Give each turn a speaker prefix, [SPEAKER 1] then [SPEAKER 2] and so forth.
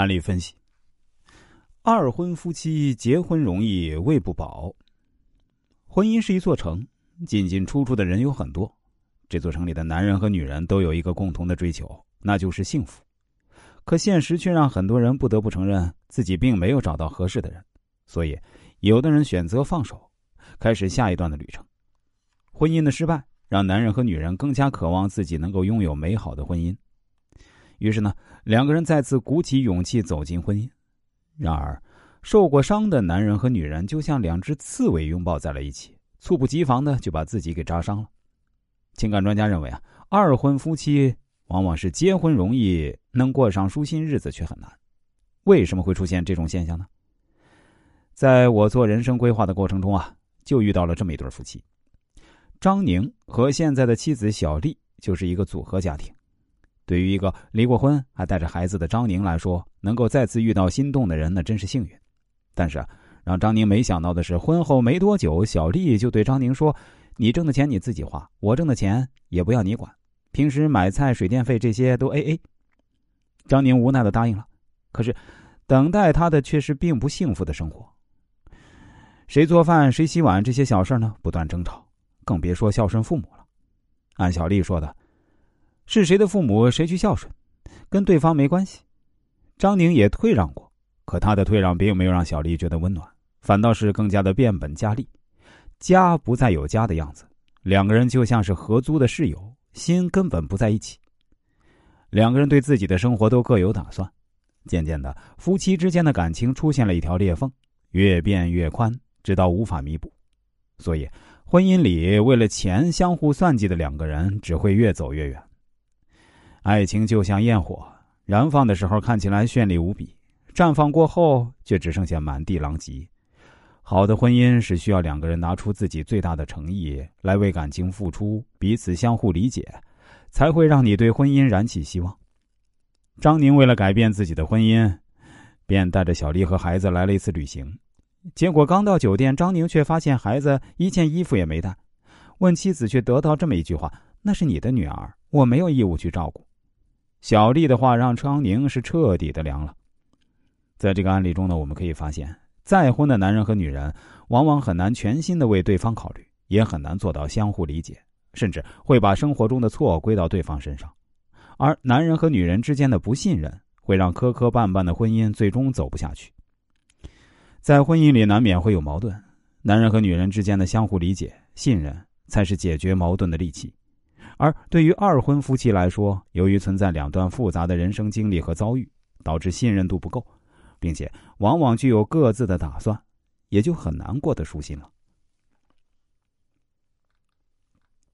[SPEAKER 1] 案例分析：二婚夫妻结婚容易未不保。婚姻是一座城，进进出出的人有很多。这座城里的男人和女人都有一个共同的追求，那就是幸福。可现实却让很多人不得不承认自己并没有找到合适的人，所以有的人选择放手，开始下一段的旅程。婚姻的失败让男人和女人更加渴望自己能够拥有美好的婚姻，于是呢，两个人再次鼓起勇气走进婚姻。然而，受过伤的男人和女人就像两只刺猬拥抱在了一起，猝不及防的就把自己给扎伤了。情感专家认为啊，二婚夫妻往往是结婚容易，能过上舒心日子却很难。为什么会出现这种现象呢？在我做人生规划的过程中啊，就遇到了这么一对夫妻，张宁和现在的妻子小丽就是一个组合家庭。对于一个离过婚还带着孩子的张宁来说，能够再次遇到心动的人，那真是幸运。但是，让张宁没想到的是，婚后没多久，小丽就对张宁说。你挣的钱你自己花，我挣的钱也不要你管。平时买菜、水电费这些都 A A。张宁无奈的答应了，可是等待他的却是并不幸福的生活。谁做饭、谁洗碗这些小事呢？不断争吵，更别说孝顺父母了。按小丽说的，是谁的父母谁去孝顺，跟对方没关系。张宁也退让过，可他的退让并没有让小丽觉得温暖，反倒是更加的变本加厉。家不再有家的样子，两个人就像是合租的室友，心根本不在一起。两个人对自己的生活都各有打算，渐渐的，夫妻之间的感情出现了一条裂缝，越变越宽，直到无法弥补。所以，婚姻里为了钱相互算计的两个人，只会越走越远。爱情就像焰火，燃放的时候看起来绚丽无比，绽放过后却只剩下满地狼藉。好的婚姻是需要两个人拿出自己最大的诚意来为感情付出，彼此相互理解，才会让你对婚姻燃起希望。张宁为了改变自己的婚姻，便带着小丽和孩子来了一次旅行。结果刚到酒店，张宁却发现孩子一件衣服也没带，问妻子却得到这么一句话：“那是你的女儿，我没有义务去照顾。”小丽的话让张宁是彻底的凉了。在这个案例中呢，我们可以发现。再婚的男人和女人，往往很难全心的为对方考虑，也很难做到相互理解，甚至会把生活中的错归到对方身上。而男人和女人之间的不信任，会让磕磕绊绊的婚姻最终走不下去。在婚姻里难免会有矛盾，男人和女人之间的相互理解、信任，才是解决矛盾的利器。而对于二婚夫妻来说，由于存在两段复杂的人生经历和遭遇，导致信任度不够。并且往往具有各自的打算，也就很难过得舒心了。